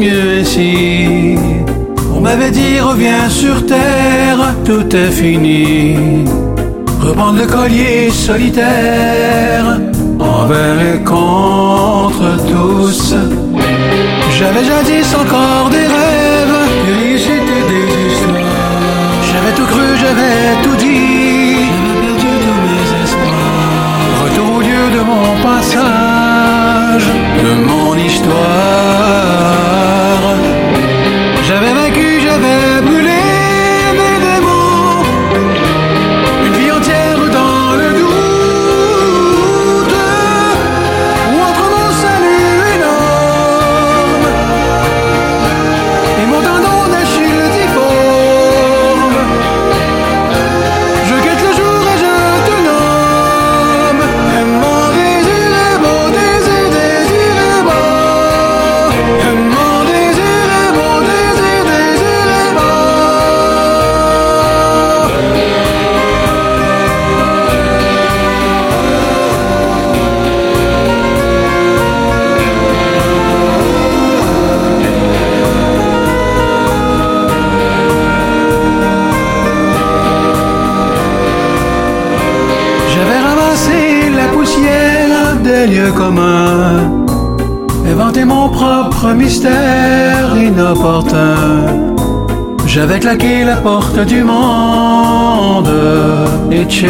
ici. On m'avait dit reviens sur terre, tout est fini. Reprendre le collier solitaire, envers et contre tous. J'avais jadis encore des rêves, des lieux communs, inventé mon propre mystère inopportun. J'avais claqué la porte du monde, etc.